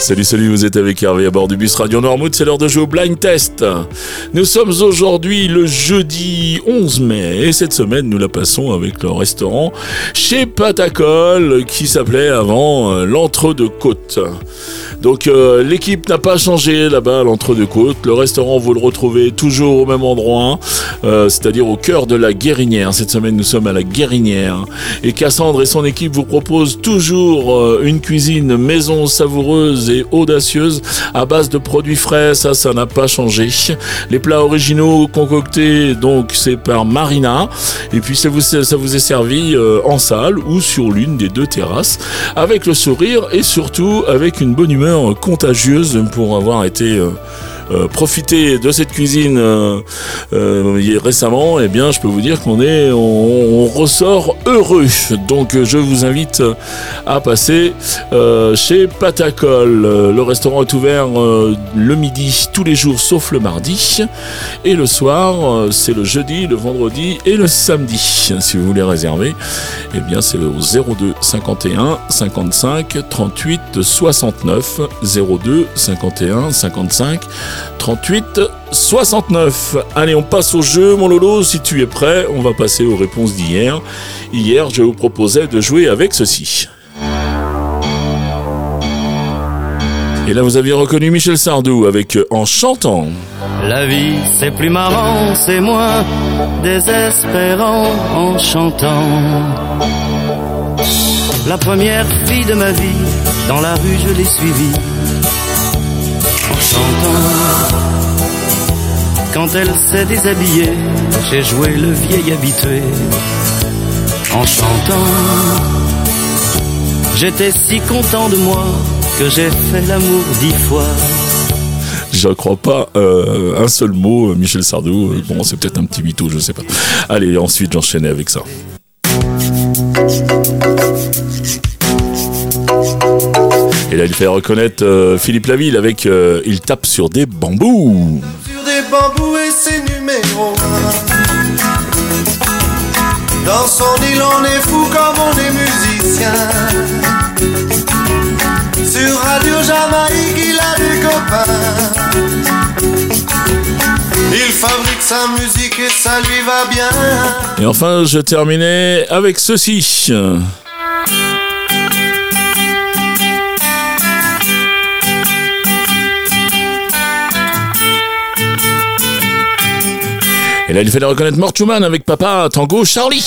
Salut, salut, vous êtes avec Hervé à bord du bus Radio Noirmouth, c'est l'heure de jouer au blind test. Nous sommes aujourd'hui le jeudi 11 mai et cette semaine nous la passons avec le restaurant chez Patacol qui s'appelait avant euh, l'Entre-deux-Côtes. Donc euh, l'équipe n'a pas changé là-bas à l'Entre-deux-Côtes. Le restaurant, vous le retrouvez toujours au même endroit, euh, c'est-à-dire au cœur de la Guérinière. Cette semaine, nous sommes à la Guérinière. Et Cassandre et son équipe vous proposent toujours une cuisine maison savoureuse et audacieuse à base de produits frais. Ça, ça n'a pas changé. Les plats originaux concoctés, donc, c'est par Marina. Et puis, ça vous, ça vous est servi en salle ou sur l'une des deux terrasses avec le sourire et surtout avec une bonne humeur contagieuse pour avoir été euh, euh, profiter de cette cuisine euh, euh, récemment, eh bien, je peux vous dire qu'on est, on, ressort heureux. Donc, je vous invite à passer chez Patacol. Le restaurant est ouvert le midi tous les jours sauf le mardi. Et le soir, c'est le jeudi, le vendredi et le samedi. Si vous voulez réserver, eh bien, c'est au 02 51 55 38 69 02 51 55 38 69. Allez, on passe au jeu, mon Lolo. Si tu es prêt, on va passer aux réponses d'hier. Hier, je vous proposais de jouer avec ceci. Et là, vous aviez reconnu Michel Sardou avec En chantant. La vie, c'est plus marrant, c'est moins désespérant en chantant. La première fille de ma vie, dans la rue, je l'ai suivie Quand elle s'est déshabillée, j'ai joué le vieil habitué en chantant. J'étais si content de moi que j'ai fait l'amour dix fois. Je crois pas euh, un seul mot, euh, Michel Sardou. Euh, bon, c'est peut-être un petit mytho, je sais pas. Allez, ensuite j'enchaînais avec ça. Fait reconnaître euh, Philippe Laville avec euh, Il tape sur des bambous. Sur des bambous et ses numéros. Dans son île, on est fou comme on est musicien. Sur Radio Jamaïque, il a des copains. Il fabrique sa musique et ça lui va bien. Et enfin, je terminais avec ceci. Et là, il fallait reconnaître Mort avec Papa Tango Charlie.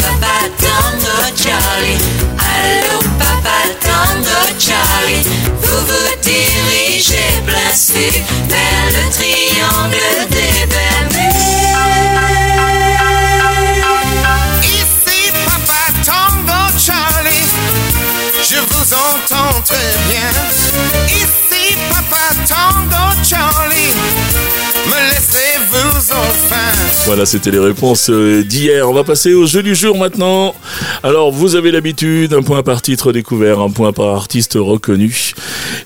Papa Tango Charlie, allô Papa Tango Charlie, vous vous dirigez placé vers le triangle des Bermudes. Ici Papa Tango Charlie, je vous entends très bien. Ici Papa Tango Charlie, me enfin Voilà, c'était les réponses euh, d'hier. On va passer au jeu du jour maintenant. Alors, vous avez l'habitude, un point par titre découvert, un point par artiste reconnu,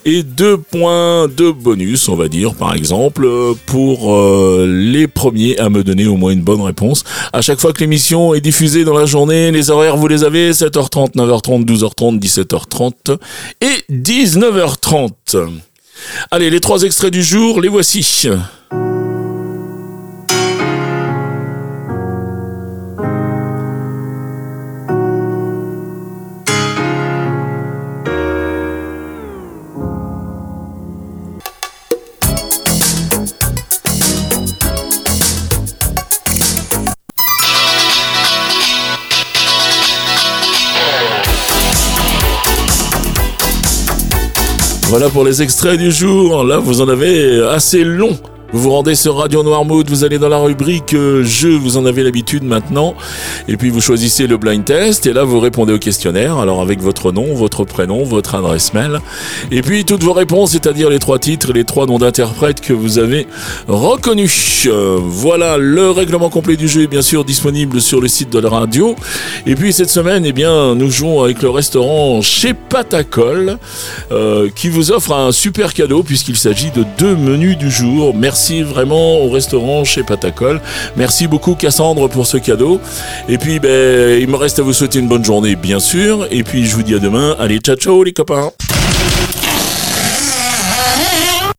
et deux points de bonus, on va dire, par exemple, pour euh, les premiers à me donner au moins une bonne réponse. À chaque fois que l'émission est diffusée dans la journée, les horaires, vous les avez, 7h30, 9h30, 12h30, 17h30 et 19h30. Allez, les trois extraits du jour, les voici. Voilà pour les extraits du jour. Là, vous en avez assez long. Vous vous rendez sur Radio Noirmouth, vous allez dans la rubrique euh, jeu, vous en avez l'habitude maintenant. Et puis vous choisissez le blind test et là vous répondez au questionnaire. Alors avec votre nom, votre prénom, votre adresse mail. Et puis toutes vos réponses, c'est-à-dire les trois titres les trois noms d'interprètes que vous avez reconnus. Euh, voilà, le règlement complet du jeu bien sûr disponible sur le site de la radio. Et puis cette semaine, eh bien, nous jouons avec le restaurant chez Patacol euh, qui vous offre un super cadeau puisqu'il s'agit de deux menus du jour. Merci Merci vraiment au restaurant chez Patacol. Merci beaucoup Cassandre pour ce cadeau. Et puis, ben, il me reste à vous souhaiter une bonne journée, bien sûr. Et puis, je vous dis à demain. Allez, ciao, ciao les copains.